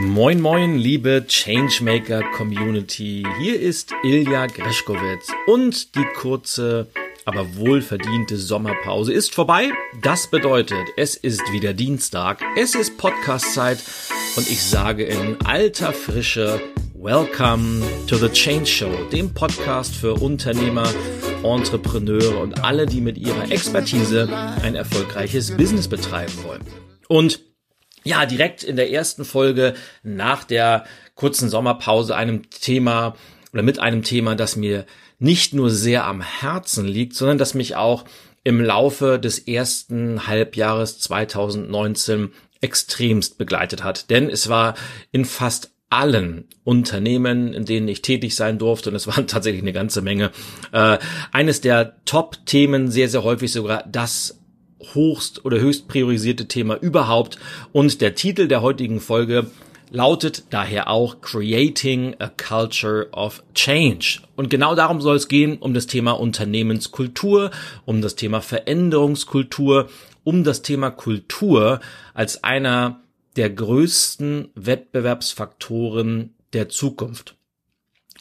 Moin moin, liebe Changemaker Community. Hier ist Ilja Greschkowitz und die kurze, aber wohlverdiente Sommerpause ist vorbei. Das bedeutet, es ist wieder Dienstag, es ist Podcastzeit und ich sage in alter Frische Welcome to the Change Show, dem Podcast für Unternehmer, Entrepreneure und alle, die mit ihrer Expertise ein erfolgreiches Business betreiben wollen. Und ja, direkt in der ersten Folge nach der kurzen Sommerpause einem Thema oder mit einem Thema, das mir nicht nur sehr am Herzen liegt, sondern das mich auch im Laufe des ersten Halbjahres 2019 extremst begleitet hat. Denn es war in fast allen Unternehmen, in denen ich tätig sein durfte, und es waren tatsächlich eine ganze Menge, äh, eines der Top-Themen, sehr, sehr häufig sogar das hochst oder höchst priorisierte Thema überhaupt. Und der Titel der heutigen Folge lautet daher auch Creating a Culture of Change. Und genau darum soll es gehen, um das Thema Unternehmenskultur, um das Thema Veränderungskultur, um das Thema Kultur als einer der größten Wettbewerbsfaktoren der Zukunft.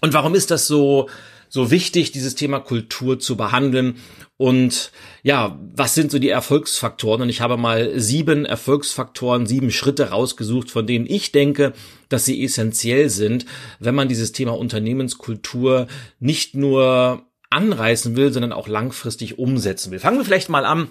Und warum ist das so, so wichtig, dieses Thema Kultur zu behandeln? Und ja, was sind so die Erfolgsfaktoren? Und ich habe mal sieben Erfolgsfaktoren, sieben Schritte rausgesucht, von denen ich denke, dass sie essentiell sind, wenn man dieses Thema Unternehmenskultur nicht nur anreißen will, sondern auch langfristig umsetzen will. Fangen wir vielleicht mal an,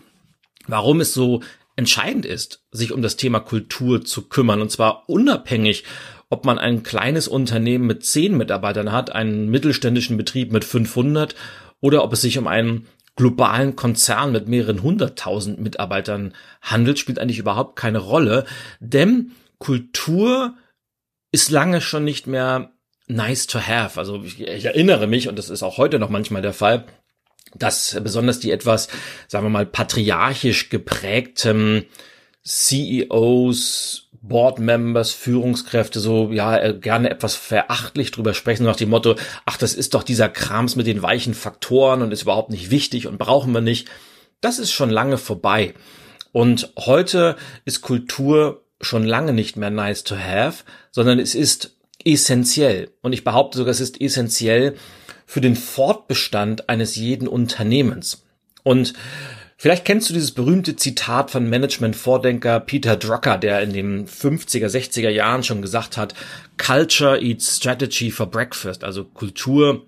warum es so entscheidend ist, sich um das Thema Kultur zu kümmern. Und zwar unabhängig, ob man ein kleines Unternehmen mit zehn Mitarbeitern hat, einen mittelständischen Betrieb mit 500 oder ob es sich um einen globalen Konzern mit mehreren hunderttausend Mitarbeitern handelt, spielt eigentlich überhaupt keine Rolle, denn Kultur ist lange schon nicht mehr nice to have. Also ich, ich erinnere mich, und das ist auch heute noch manchmal der Fall, dass besonders die etwas, sagen wir mal, patriarchisch geprägten CEOs, Board-Members, Führungskräfte so ja äh, gerne etwas verachtlich drüber sprechen, nach dem Motto, ach, das ist doch dieser Krams mit den weichen Faktoren und ist überhaupt nicht wichtig und brauchen wir nicht. Das ist schon lange vorbei. Und heute ist Kultur schon lange nicht mehr nice to have, sondern es ist essentiell. Und ich behaupte sogar, es ist essentiell für den Fortbestand eines jeden Unternehmens. Und Vielleicht kennst du dieses berühmte Zitat von Management-Vordenker Peter Drucker, der in den 50er, 60er Jahren schon gesagt hat, Culture eats strategy for breakfast, also Kultur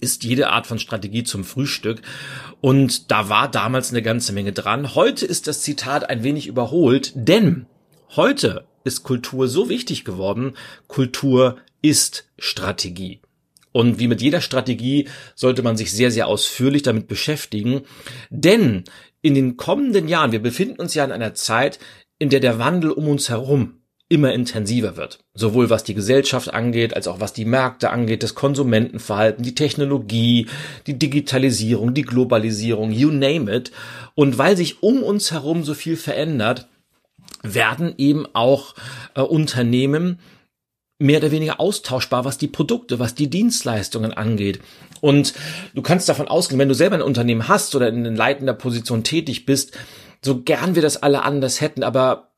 ist jede Art von Strategie zum Frühstück. Und da war damals eine ganze Menge dran. Heute ist das Zitat ein wenig überholt, denn heute ist Kultur so wichtig geworden. Kultur ist Strategie. Und wie mit jeder Strategie sollte man sich sehr, sehr ausführlich damit beschäftigen. Denn in den kommenden Jahren, wir befinden uns ja in einer Zeit, in der der Wandel um uns herum immer intensiver wird. Sowohl was die Gesellschaft angeht, als auch was die Märkte angeht, das Konsumentenverhalten, die Technologie, die Digitalisierung, die Globalisierung, you name it. Und weil sich um uns herum so viel verändert, werden eben auch äh, Unternehmen mehr oder weniger austauschbar, was die Produkte, was die Dienstleistungen angeht. Und du kannst davon ausgehen, wenn du selber ein Unternehmen hast oder in leitender Position tätig bist, so gern wir das alle anders hätten, aber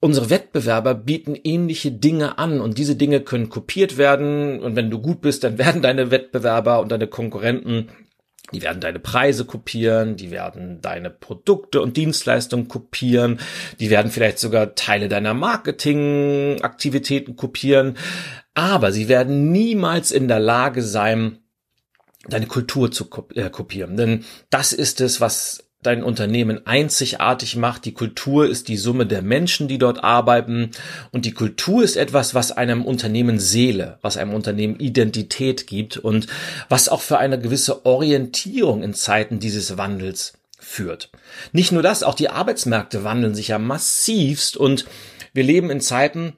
unsere Wettbewerber bieten ähnliche Dinge an und diese Dinge können kopiert werden und wenn du gut bist, dann werden deine Wettbewerber und deine Konkurrenten die werden deine Preise kopieren, die werden deine Produkte und Dienstleistungen kopieren, die werden vielleicht sogar Teile deiner Marketingaktivitäten kopieren, aber sie werden niemals in der Lage sein, deine Kultur zu äh, kopieren. Denn das ist es, was dein Unternehmen einzigartig macht. Die Kultur ist die Summe der Menschen, die dort arbeiten. Und die Kultur ist etwas, was einem Unternehmen Seele, was einem Unternehmen Identität gibt und was auch für eine gewisse Orientierung in Zeiten dieses Wandels führt. Nicht nur das, auch die Arbeitsmärkte wandeln sich ja massivst und wir leben in Zeiten,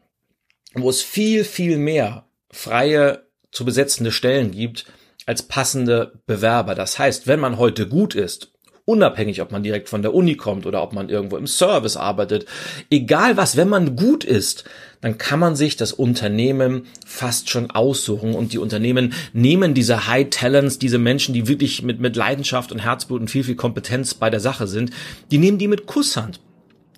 wo es viel, viel mehr freie zu besetzende Stellen gibt als passende Bewerber. Das heißt, wenn man heute gut ist unabhängig, ob man direkt von der Uni kommt oder ob man irgendwo im Service arbeitet. Egal was, wenn man gut ist, dann kann man sich das Unternehmen fast schon aussuchen und die Unternehmen nehmen diese High Talents, diese Menschen, die wirklich mit, mit Leidenschaft und Herzblut und viel, viel Kompetenz bei der Sache sind, die nehmen die mit Kusshand.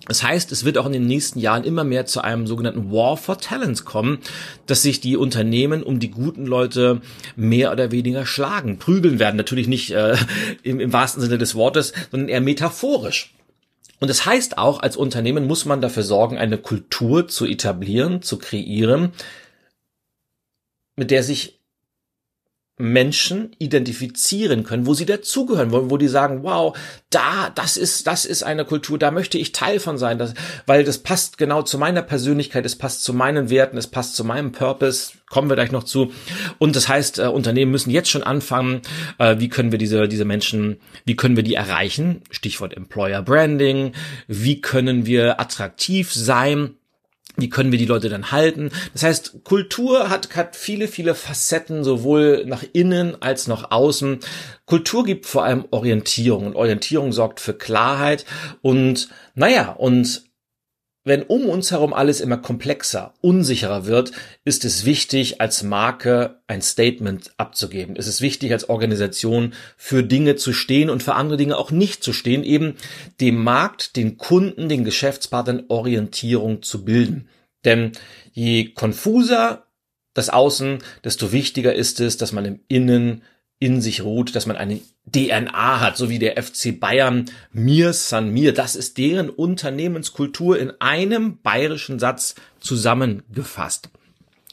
Das heißt, es wird auch in den nächsten Jahren immer mehr zu einem sogenannten War for Talents kommen, dass sich die Unternehmen um die guten Leute mehr oder weniger schlagen, prügeln werden. Natürlich nicht äh, im, im wahrsten Sinne des Wortes, sondern eher metaphorisch. Und das heißt auch, als Unternehmen muss man dafür sorgen, eine Kultur zu etablieren, zu kreieren, mit der sich Menschen identifizieren können, wo sie dazugehören wollen, wo die sagen, wow, da, das ist, das ist eine Kultur, da möchte ich Teil von sein, das, weil das passt genau zu meiner Persönlichkeit, es passt zu meinen Werten, es passt zu meinem Purpose, kommen wir gleich noch zu. Und das heißt, äh, Unternehmen müssen jetzt schon anfangen, äh, wie können wir diese, diese Menschen, wie können wir die erreichen? Stichwort Employer Branding, wie können wir attraktiv sein? Wie können wir die Leute dann halten? Das heißt, Kultur hat, hat viele, viele Facetten, sowohl nach innen als nach außen. Kultur gibt vor allem Orientierung und Orientierung sorgt für Klarheit und naja, und wenn um uns herum alles immer komplexer, unsicherer wird, ist es wichtig, als Marke ein Statement abzugeben. Es ist wichtig, als Organisation für Dinge zu stehen und für andere Dinge auch nicht zu stehen, eben dem Markt, den Kunden, den Geschäftspartnern Orientierung zu bilden. Denn je konfuser das Außen, desto wichtiger ist es, dass man im Innen in sich ruht, dass man eine DNA hat, so wie der FC Bayern Mir San Mir. Das ist deren Unternehmenskultur in einem bayerischen Satz zusammengefasst.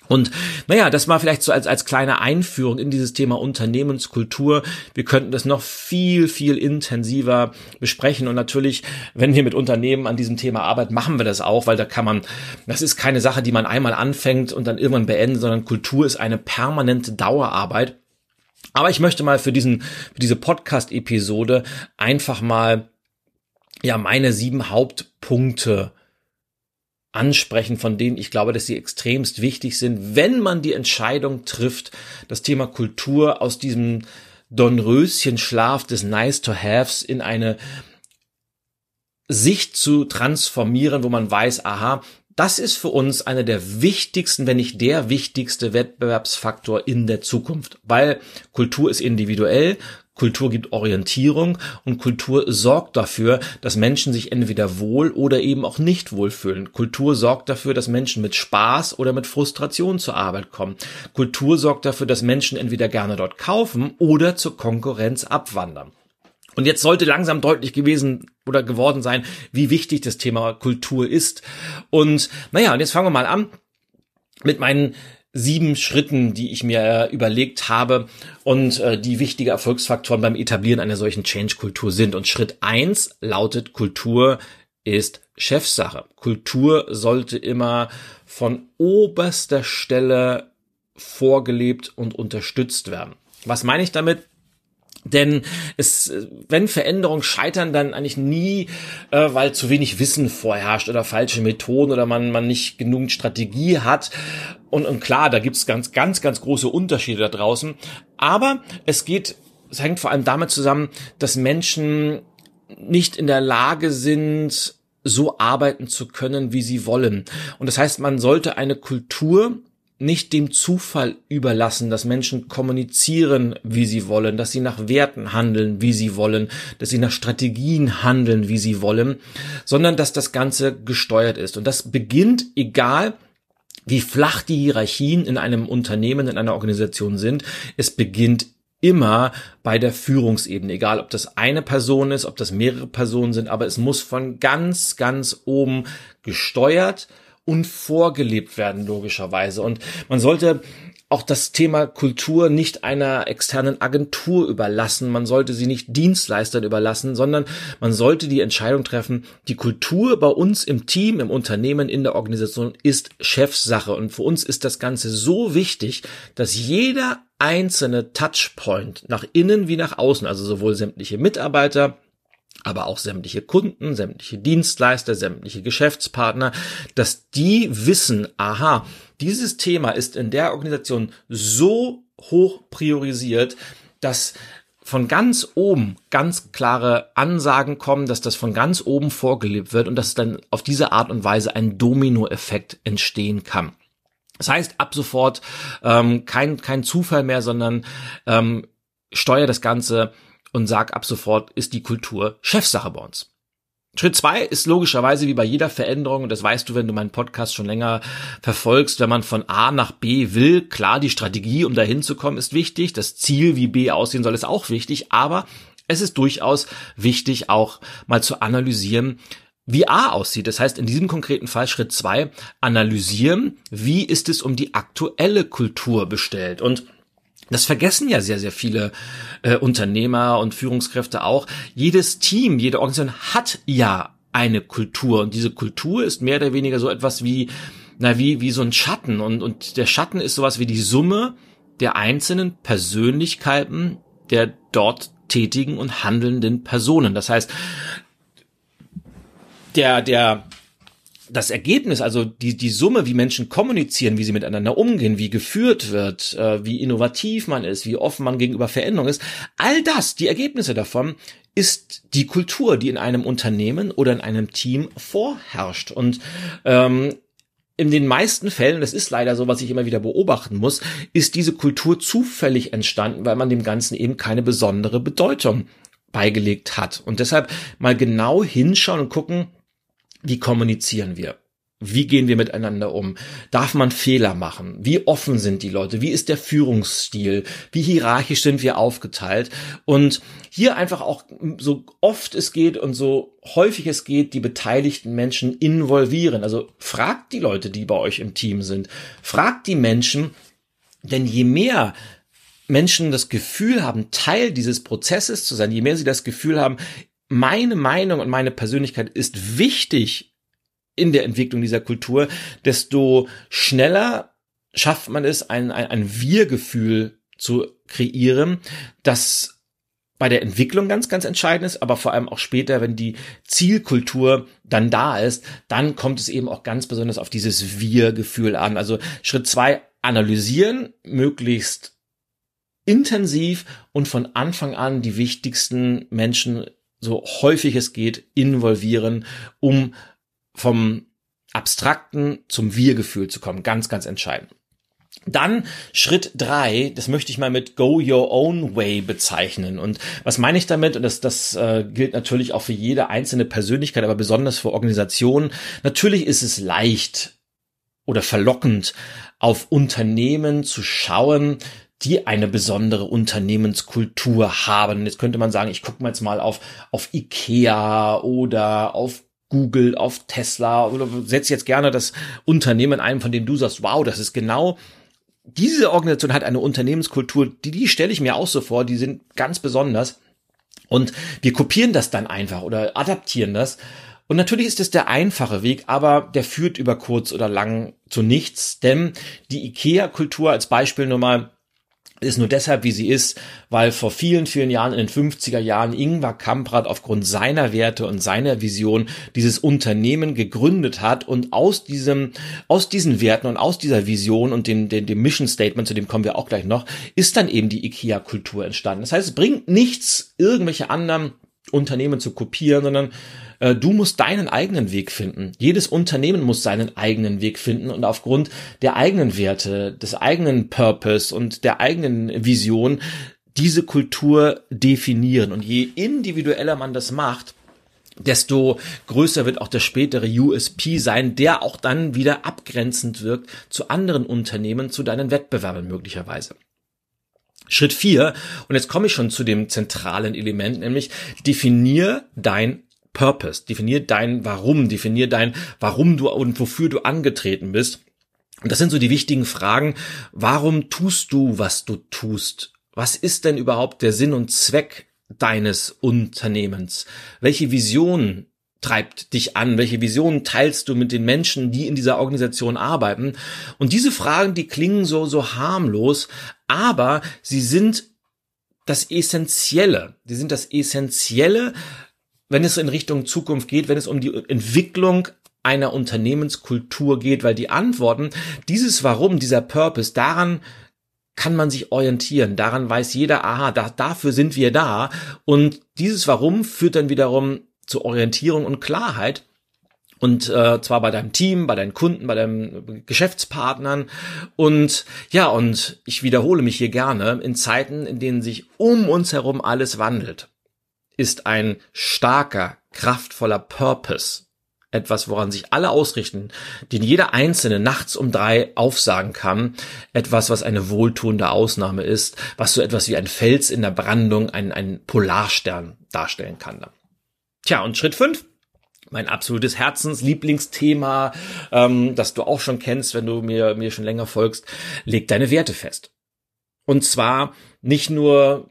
Und naja, das war vielleicht so als, als kleine Einführung in dieses Thema Unternehmenskultur. Wir könnten das noch viel, viel intensiver besprechen. Und natürlich, wenn wir mit Unternehmen an diesem Thema arbeiten, machen wir das auch, weil da kann man, das ist keine Sache, die man einmal anfängt und dann irgendwann beendet, sondern Kultur ist eine permanente Dauerarbeit. Aber ich möchte mal für diesen, für diese Podcast-Episode einfach mal, ja, meine sieben Hauptpunkte ansprechen, von denen ich glaube, dass sie extremst wichtig sind, wenn man die Entscheidung trifft, das Thema Kultur aus diesem Dornröschenschlaf des Nice-to-Haves in eine Sicht zu transformieren, wo man weiß, aha, das ist für uns einer der wichtigsten, wenn nicht der wichtigste Wettbewerbsfaktor in der Zukunft, weil Kultur ist individuell, Kultur gibt Orientierung und Kultur sorgt dafür, dass Menschen sich entweder wohl oder eben auch nicht wohlfühlen. Kultur sorgt dafür, dass Menschen mit Spaß oder mit Frustration zur Arbeit kommen. Kultur sorgt dafür, dass Menschen entweder gerne dort kaufen oder zur Konkurrenz abwandern. Und jetzt sollte langsam deutlich gewesen oder geworden sein, wie wichtig das Thema Kultur ist. Und naja, und jetzt fangen wir mal an mit meinen sieben Schritten, die ich mir überlegt habe und äh, die wichtige Erfolgsfaktoren beim Etablieren einer solchen Change-Kultur sind. Und Schritt eins lautet, Kultur ist Chefsache. Kultur sollte immer von oberster Stelle vorgelebt und unterstützt werden. Was meine ich damit? Denn es, wenn Veränderungen scheitern, dann eigentlich nie, äh, weil zu wenig Wissen vorherrscht oder falsche Methoden oder man, man nicht genügend Strategie hat. Und, und klar, da gibt's ganz, ganz, ganz große Unterschiede da draußen. Aber es geht, es hängt vor allem damit zusammen, dass Menschen nicht in der Lage sind, so arbeiten zu können, wie sie wollen. Und das heißt, man sollte eine Kultur nicht dem Zufall überlassen, dass Menschen kommunizieren, wie sie wollen, dass sie nach Werten handeln, wie sie wollen, dass sie nach Strategien handeln, wie sie wollen, sondern dass das Ganze gesteuert ist. Und das beginnt, egal wie flach die Hierarchien in einem Unternehmen, in einer Organisation sind, es beginnt immer bei der Führungsebene, egal ob das eine Person ist, ob das mehrere Personen sind, aber es muss von ganz, ganz oben gesteuert, und vorgelebt werden, logischerweise. Und man sollte auch das Thema Kultur nicht einer externen Agentur überlassen. Man sollte sie nicht Dienstleistern überlassen, sondern man sollte die Entscheidung treffen, die Kultur bei uns im Team, im Unternehmen, in der Organisation ist Chefsache. Und für uns ist das Ganze so wichtig, dass jeder einzelne Touchpoint nach innen wie nach außen, also sowohl sämtliche Mitarbeiter, aber auch sämtliche Kunden, sämtliche Dienstleister, sämtliche Geschäftspartner, dass die wissen, aha, dieses Thema ist in der Organisation so hoch priorisiert, dass von ganz oben ganz klare Ansagen kommen, dass das von ganz oben vorgelebt wird und dass dann auf diese Art und Weise ein Dominoeffekt entstehen kann. Das heißt, ab sofort ähm, kein, kein Zufall mehr, sondern ähm, steuer das Ganze und sag ab sofort, ist die Kultur Chefsache bei uns. Schritt zwei ist logischerweise wie bei jeder Veränderung, und das weißt du, wenn du meinen Podcast schon länger verfolgst, wenn man von A nach B will, klar, die Strategie, um dahin zu kommen, ist wichtig, das Ziel, wie B aussehen soll, ist auch wichtig, aber es ist durchaus wichtig, auch mal zu analysieren, wie A aussieht. Das heißt, in diesem konkreten Fall Schritt zwei analysieren, wie ist es um die aktuelle Kultur bestellt. Und das vergessen ja sehr, sehr viele äh, Unternehmer und Führungskräfte auch. Jedes Team, jede Organisation hat ja eine Kultur und diese Kultur ist mehr oder weniger so etwas wie, na, wie, wie so ein Schatten und, und der Schatten ist sowas wie die Summe der einzelnen Persönlichkeiten der dort tätigen und handelnden Personen. Das heißt, der, der, das Ergebnis, also die, die Summe, wie Menschen kommunizieren, wie sie miteinander umgehen, wie geführt wird, äh, wie innovativ man ist, wie offen man gegenüber Veränderung ist, all das, die Ergebnisse davon, ist die Kultur, die in einem Unternehmen oder in einem Team vorherrscht. Und ähm, in den meisten Fällen, das ist leider so, was ich immer wieder beobachten muss, ist diese Kultur zufällig entstanden, weil man dem Ganzen eben keine besondere Bedeutung beigelegt hat. Und deshalb mal genau hinschauen und gucken, wie kommunizieren wir? Wie gehen wir miteinander um? Darf man Fehler machen? Wie offen sind die Leute? Wie ist der Führungsstil? Wie hierarchisch sind wir aufgeteilt? Und hier einfach auch so oft es geht und so häufig es geht, die beteiligten Menschen involvieren. Also fragt die Leute, die bei euch im Team sind. Fragt die Menschen, denn je mehr Menschen das Gefühl haben, Teil dieses Prozesses zu sein, je mehr sie das Gefühl haben, meine Meinung und meine Persönlichkeit ist wichtig in der Entwicklung dieser Kultur, desto schneller schafft man es, ein, ein, ein Wir-Gefühl zu kreieren, das bei der Entwicklung ganz, ganz entscheidend ist, aber vor allem auch später, wenn die Zielkultur dann da ist, dann kommt es eben auch ganz besonders auf dieses Wir-Gefühl an. Also Schritt zwei, analysieren, möglichst intensiv und von Anfang an die wichtigsten Menschen so häufig es geht, involvieren, um vom Abstrakten zum Wir-Gefühl zu kommen. Ganz, ganz entscheidend. Dann Schritt drei, das möchte ich mal mit Go Your Own Way bezeichnen. Und was meine ich damit? Und das, das äh, gilt natürlich auch für jede einzelne Persönlichkeit, aber besonders für Organisationen. Natürlich ist es leicht oder verlockend, auf Unternehmen zu schauen, die eine besondere Unternehmenskultur haben. Jetzt könnte man sagen, ich gucke mal jetzt mal auf, auf Ikea oder auf Google, auf Tesla oder setz jetzt gerne das Unternehmen ein, von dem du sagst, wow, das ist genau diese Organisation hat eine Unternehmenskultur, die, die stelle ich mir auch so vor, die sind ganz besonders. Und wir kopieren das dann einfach oder adaptieren das. Und natürlich ist es der einfache Weg, aber der führt über kurz oder lang zu nichts, denn die IKEA-Kultur als Beispiel nur mal ist nur deshalb, wie sie ist, weil vor vielen, vielen Jahren, in den 50er Jahren, Ingvar Kamprad aufgrund seiner Werte und seiner Vision dieses Unternehmen gegründet hat und aus diesem, aus diesen Werten und aus dieser Vision und dem, dem, dem Mission Statement, zu dem kommen wir auch gleich noch, ist dann eben die IKEA-Kultur entstanden. Das heißt, es bringt nichts, irgendwelche anderen Unternehmen zu kopieren, sondern du musst deinen eigenen Weg finden. Jedes Unternehmen muss seinen eigenen Weg finden und aufgrund der eigenen Werte, des eigenen Purpose und der eigenen Vision diese Kultur definieren. Und je individueller man das macht, desto größer wird auch der spätere USP sein, der auch dann wieder abgrenzend wirkt zu anderen Unternehmen, zu deinen Wettbewerbern möglicherweise. Schritt vier und jetzt komme ich schon zu dem zentralen Element, nämlich definier dein Purpose. Definier dein Warum, definier dein Warum du und wofür du angetreten bist. Und das sind so die wichtigen Fragen. Warum tust du, was du tust? Was ist denn überhaupt der Sinn und Zweck deines Unternehmens? Welche Vision treibt dich an? Welche Vision teilst du mit den Menschen, die in dieser Organisation arbeiten? Und diese Fragen, die klingen so, so harmlos, aber sie sind das Essentielle. Sie sind das Essentielle, wenn es in Richtung Zukunft geht, wenn es um die Entwicklung einer Unternehmenskultur geht, weil die Antworten, dieses Warum, dieser Purpose, daran kann man sich orientieren. Daran weiß jeder, aha, da, dafür sind wir da. Und dieses Warum führt dann wiederum zur Orientierung und Klarheit. Und äh, zwar bei deinem Team, bei deinen Kunden, bei deinen Geschäftspartnern. Und ja, und ich wiederhole mich hier gerne, in Zeiten, in denen sich um uns herum alles wandelt ist ein starker, kraftvoller Purpose etwas, woran sich alle ausrichten, den jeder Einzelne nachts um drei aufsagen kann, etwas, was eine wohltuende Ausnahme ist, was so etwas wie ein Fels in der Brandung, ein, ein Polarstern darstellen kann. Tja, und Schritt fünf mein absolutes Herzenslieblingsthema, ähm, das du auch schon kennst, wenn du mir, mir schon länger folgst, leg deine Werte fest. Und zwar nicht nur,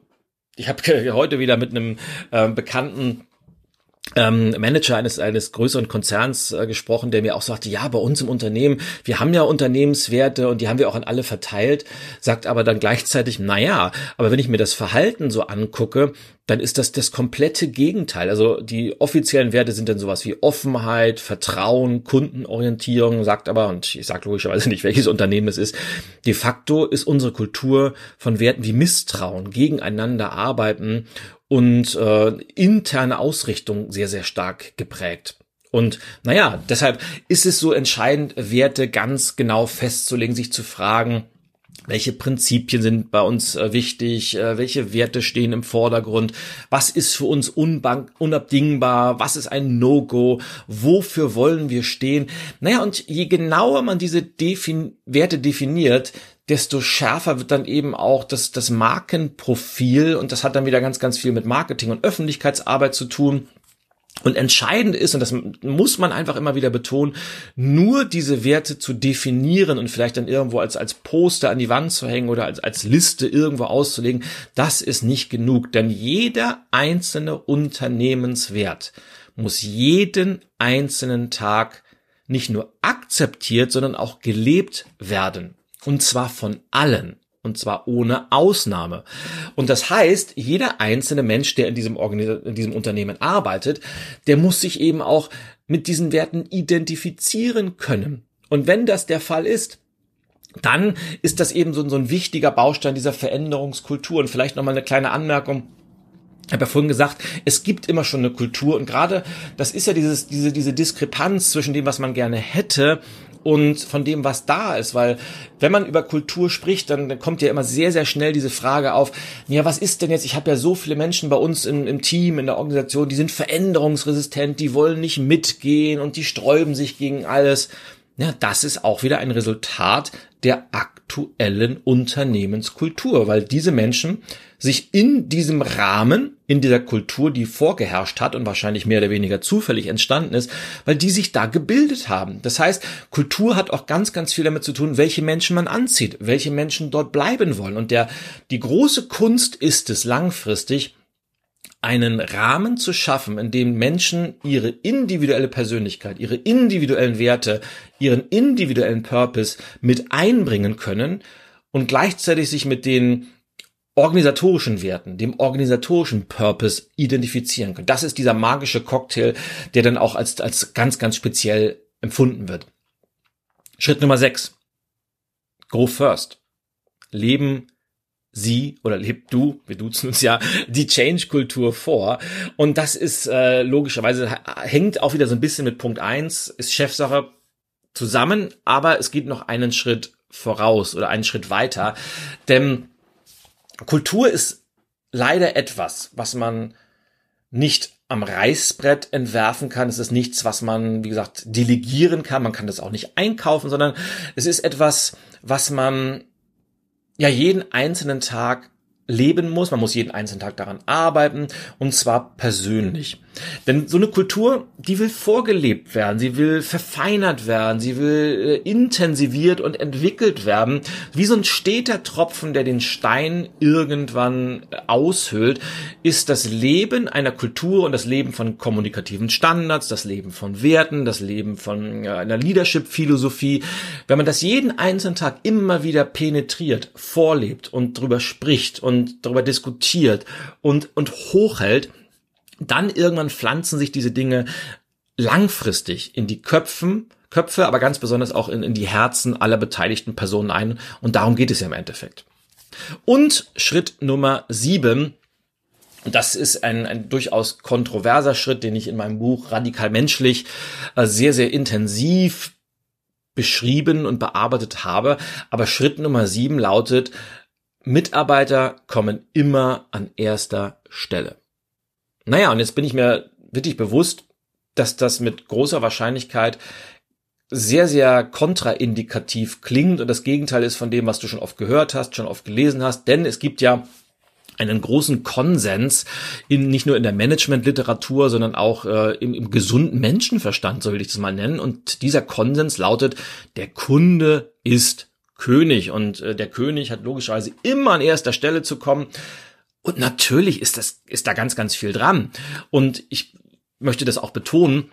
ich habe heute wieder mit einem äh, Bekannten ähm, Manager eines eines größeren Konzerns äh, gesprochen, der mir auch sagte, ja, bei uns im Unternehmen, wir haben ja Unternehmenswerte und die haben wir auch an alle verteilt, sagt aber dann gleichzeitig, na ja, aber wenn ich mir das Verhalten so angucke, dann ist das das komplette Gegenteil. Also die offiziellen Werte sind dann sowas wie Offenheit, Vertrauen, Kundenorientierung, sagt aber, und ich sage logischerweise nicht, welches Unternehmen es ist, de facto ist unsere Kultur von Werten wie Misstrauen, gegeneinander arbeiten und äh, interne Ausrichtung sehr, sehr stark geprägt. Und naja, deshalb ist es so entscheidend, Werte ganz genau festzulegen, sich zu fragen, welche Prinzipien sind bei uns äh, wichtig, äh, welche Werte stehen im Vordergrund, was ist für uns unabdingbar, was ist ein No-Go, wofür wollen wir stehen. Naja, und je genauer man diese Defin Werte definiert, desto schärfer wird dann eben auch das, das Markenprofil und das hat dann wieder ganz, ganz viel mit Marketing und Öffentlichkeitsarbeit zu tun. Und entscheidend ist, und das muss man einfach immer wieder betonen, nur diese Werte zu definieren und vielleicht dann irgendwo als, als Poster an die Wand zu hängen oder als, als Liste irgendwo auszulegen, das ist nicht genug. Denn jeder einzelne Unternehmenswert muss jeden einzelnen Tag nicht nur akzeptiert, sondern auch gelebt werden. Und zwar von allen. Und zwar ohne Ausnahme. Und das heißt, jeder einzelne Mensch, der in diesem, in diesem Unternehmen arbeitet, der muss sich eben auch mit diesen Werten identifizieren können. Und wenn das der Fall ist, dann ist das eben so, so ein wichtiger Baustein dieser Veränderungskultur. Und vielleicht nochmal eine kleine Anmerkung. Ich habe ja vorhin gesagt, es gibt immer schon eine Kultur und gerade das ist ja dieses, diese, diese Diskrepanz zwischen dem, was man gerne hätte und von dem, was da ist, weil wenn man über Kultur spricht, dann kommt ja immer sehr, sehr schnell diese Frage auf, ja, was ist denn jetzt, ich habe ja so viele Menschen bei uns im, im Team, in der Organisation, die sind veränderungsresistent, die wollen nicht mitgehen und die sträuben sich gegen alles. Ja, das ist auch wieder ein Resultat der aktuellen Unternehmenskultur, weil diese Menschen sich in diesem Rahmen, in dieser Kultur, die vorgeherrscht hat und wahrscheinlich mehr oder weniger zufällig entstanden ist, weil die sich da gebildet haben. Das heißt, Kultur hat auch ganz, ganz viel damit zu tun, welche Menschen man anzieht, welche Menschen dort bleiben wollen. Und der, die große Kunst ist es langfristig, einen Rahmen zu schaffen, in dem Menschen ihre individuelle Persönlichkeit, ihre individuellen Werte, ihren individuellen Purpose mit einbringen können und gleichzeitig sich mit den organisatorischen Werten, dem organisatorischen Purpose identifizieren können. Das ist dieser magische Cocktail, der dann auch als, als ganz, ganz speziell empfunden wird. Schritt Nummer 6. Go first. Leben sie oder lebt du, wir duzen uns ja, die Change-Kultur vor. Und das ist äh, logischerweise, hängt auch wieder so ein bisschen mit Punkt eins ist Chefsache zusammen, aber es geht noch einen Schritt voraus oder einen Schritt weiter. Denn Kultur ist leider etwas, was man nicht am Reißbrett entwerfen kann. Es ist nichts, was man, wie gesagt, delegieren kann. Man kann das auch nicht einkaufen, sondern es ist etwas, was man ja jeden einzelnen Tag leben muss. Man muss jeden einzelnen Tag daran arbeiten und zwar persönlich. Denn so eine Kultur, die will vorgelebt werden, sie will verfeinert werden, sie will äh, intensiviert und entwickelt werden, wie so ein steter Tropfen, der den Stein irgendwann äh, aushöhlt, ist das Leben einer Kultur und das Leben von kommunikativen Standards, das Leben von Werten, das Leben von äh, einer Leadership-Philosophie. Wenn man das jeden einzelnen Tag immer wieder penetriert, vorlebt und drüber spricht und darüber diskutiert und, und hochhält, dann irgendwann pflanzen sich diese Dinge langfristig in die Köpfen, Köpfe, aber ganz besonders auch in, in die Herzen aller beteiligten Personen ein. Und darum geht es ja im Endeffekt. Und Schritt Nummer sieben, das ist ein, ein durchaus kontroverser Schritt, den ich in meinem Buch Radikal Menschlich äh, sehr, sehr intensiv beschrieben und bearbeitet habe. Aber Schritt Nummer sieben lautet, Mitarbeiter kommen immer an erster Stelle. Naja, und jetzt bin ich mir wird dich bewusst, dass das mit großer Wahrscheinlichkeit sehr, sehr kontraindikativ klingt und das Gegenteil ist von dem, was du schon oft gehört hast, schon oft gelesen hast. Denn es gibt ja einen großen Konsens in nicht nur in der Managementliteratur, sondern auch äh, im, im gesunden Menschenverstand, soll ich das mal nennen. Und dieser Konsens lautet: Der Kunde ist König und äh, der König hat logischerweise immer an erster Stelle zu kommen. Und natürlich ist das ist da ganz ganz viel dran. Und ich möchte das auch betonen.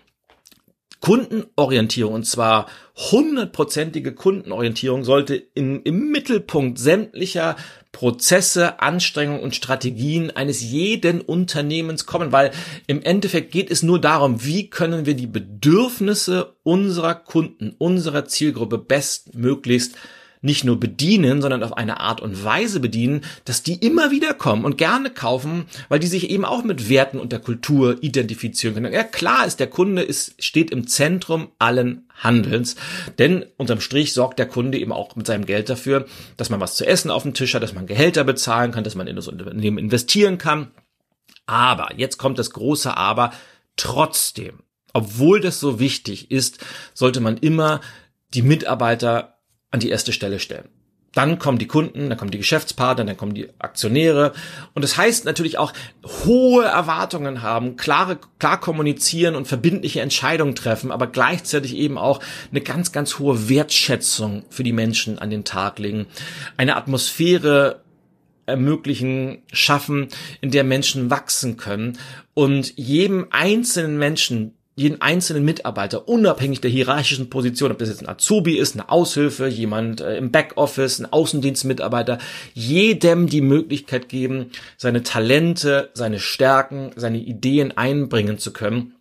Kundenorientierung und zwar hundertprozentige Kundenorientierung sollte in, im Mittelpunkt sämtlicher Prozesse, Anstrengungen und Strategien eines jeden Unternehmens kommen, weil im Endeffekt geht es nur darum, wie können wir die Bedürfnisse unserer Kunden, unserer Zielgruppe bestmöglichst nicht nur bedienen, sondern auf eine Art und Weise bedienen, dass die immer wieder kommen und gerne kaufen, weil die sich eben auch mit Werten und der Kultur identifizieren können. Ja, klar ist, der Kunde ist, steht im Zentrum allen Handelns, denn unterm Strich sorgt der Kunde eben auch mit seinem Geld dafür, dass man was zu essen auf dem Tisch hat, dass man Gehälter bezahlen kann, dass man in das Unternehmen investieren kann. Aber, jetzt kommt das große Aber, trotzdem, obwohl das so wichtig ist, sollte man immer die Mitarbeiter an die erste Stelle stellen. Dann kommen die Kunden, dann kommen die Geschäftspartner, dann kommen die Aktionäre. Und das heißt natürlich auch hohe Erwartungen haben, klare, klar kommunizieren und verbindliche Entscheidungen treffen, aber gleichzeitig eben auch eine ganz, ganz hohe Wertschätzung für die Menschen an den Tag legen. Eine Atmosphäre ermöglichen, schaffen, in der Menschen wachsen können und jedem einzelnen Menschen jeden einzelnen Mitarbeiter, unabhängig der hierarchischen Position, ob das jetzt ein Azubi ist, eine Aushilfe, jemand äh, im Backoffice, ein Außendienstmitarbeiter, jedem die Möglichkeit geben, seine Talente, seine Stärken, seine Ideen einbringen zu können,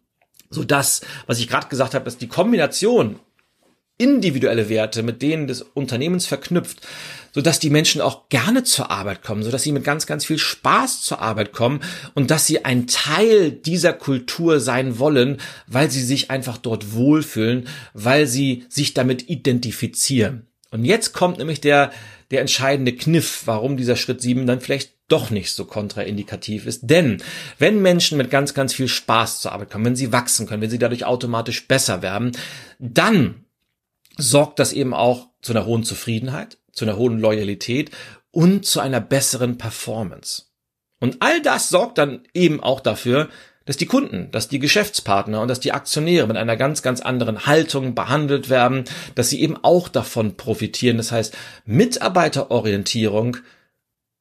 so dass, was ich gerade gesagt habe, dass die Kombination individuelle Werte mit denen des Unternehmens verknüpft, so dass die Menschen auch gerne zur Arbeit kommen, so dass sie mit ganz, ganz viel Spaß zur Arbeit kommen und dass sie ein Teil dieser Kultur sein wollen, weil sie sich einfach dort wohlfühlen, weil sie sich damit identifizieren. Und jetzt kommt nämlich der, der entscheidende Kniff, warum dieser Schritt sieben dann vielleicht doch nicht so kontraindikativ ist. Denn wenn Menschen mit ganz, ganz viel Spaß zur Arbeit kommen, wenn sie wachsen können, wenn sie dadurch automatisch besser werden, dann sorgt das eben auch zu einer hohen Zufriedenheit, zu einer hohen Loyalität und zu einer besseren Performance. Und all das sorgt dann eben auch dafür, dass die Kunden, dass die Geschäftspartner und dass die Aktionäre mit einer ganz, ganz anderen Haltung behandelt werden, dass sie eben auch davon profitieren. Das heißt, Mitarbeiterorientierung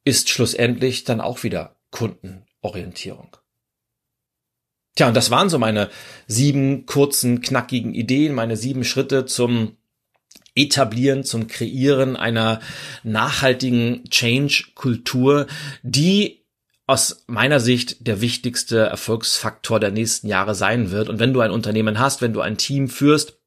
ist schlussendlich dann auch wieder Kundenorientierung. Tja, und das waren so meine sieben kurzen, knackigen Ideen, meine sieben Schritte zum Etablieren, zum Kreieren einer nachhaltigen Change-Kultur, die aus meiner Sicht der wichtigste Erfolgsfaktor der nächsten Jahre sein wird. Und wenn du ein Unternehmen hast, wenn du ein Team führst,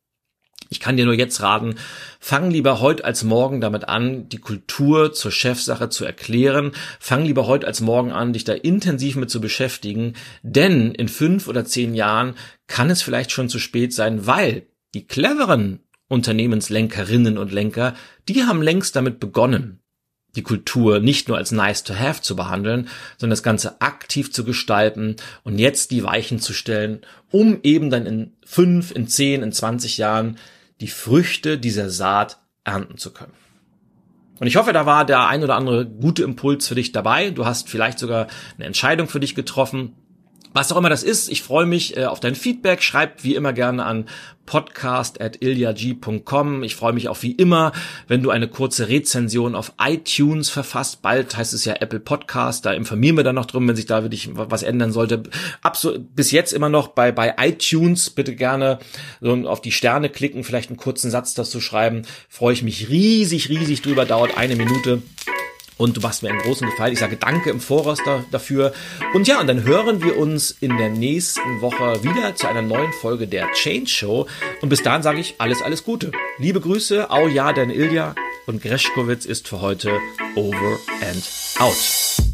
ich kann dir nur jetzt raten, fang lieber heute als morgen damit an, die Kultur zur Chefsache zu erklären. Fang lieber heute als morgen an, dich da intensiv mit zu beschäftigen. Denn in fünf oder zehn Jahren kann es vielleicht schon zu spät sein, weil die cleveren Unternehmenslenkerinnen und Lenker, die haben längst damit begonnen, die Kultur nicht nur als nice to have zu behandeln, sondern das Ganze aktiv zu gestalten und jetzt die Weichen zu stellen, um eben dann in fünf, in zehn, in zwanzig Jahren die Früchte dieser Saat ernten zu können. Und ich hoffe, da war der ein oder andere gute Impuls für dich dabei. Du hast vielleicht sogar eine Entscheidung für dich getroffen, was auch immer das ist, ich freue mich äh, auf dein Feedback. Schreib wie immer gerne an podcast.ilyag.com. Ich freue mich auch wie immer, wenn du eine kurze Rezension auf iTunes verfasst. Bald heißt es ja Apple Podcast. Da informieren wir dann noch drum, wenn sich da wirklich was ändern sollte. Absolut, bis jetzt immer noch bei, bei iTunes. Bitte gerne so auf die Sterne klicken, vielleicht einen kurzen Satz dazu schreiben. Freue ich mich riesig, riesig drüber. Dauert eine Minute und du machst mir einen großen Gefallen. Ich sage danke im Voraus da, dafür. Und ja, und dann hören wir uns in der nächsten Woche wieder zu einer neuen Folge der Change Show. Und bis dahin sage ich alles, alles Gute. Liebe Grüße, au ja, dein Ilja. Und Greschkowitz ist für heute over and out.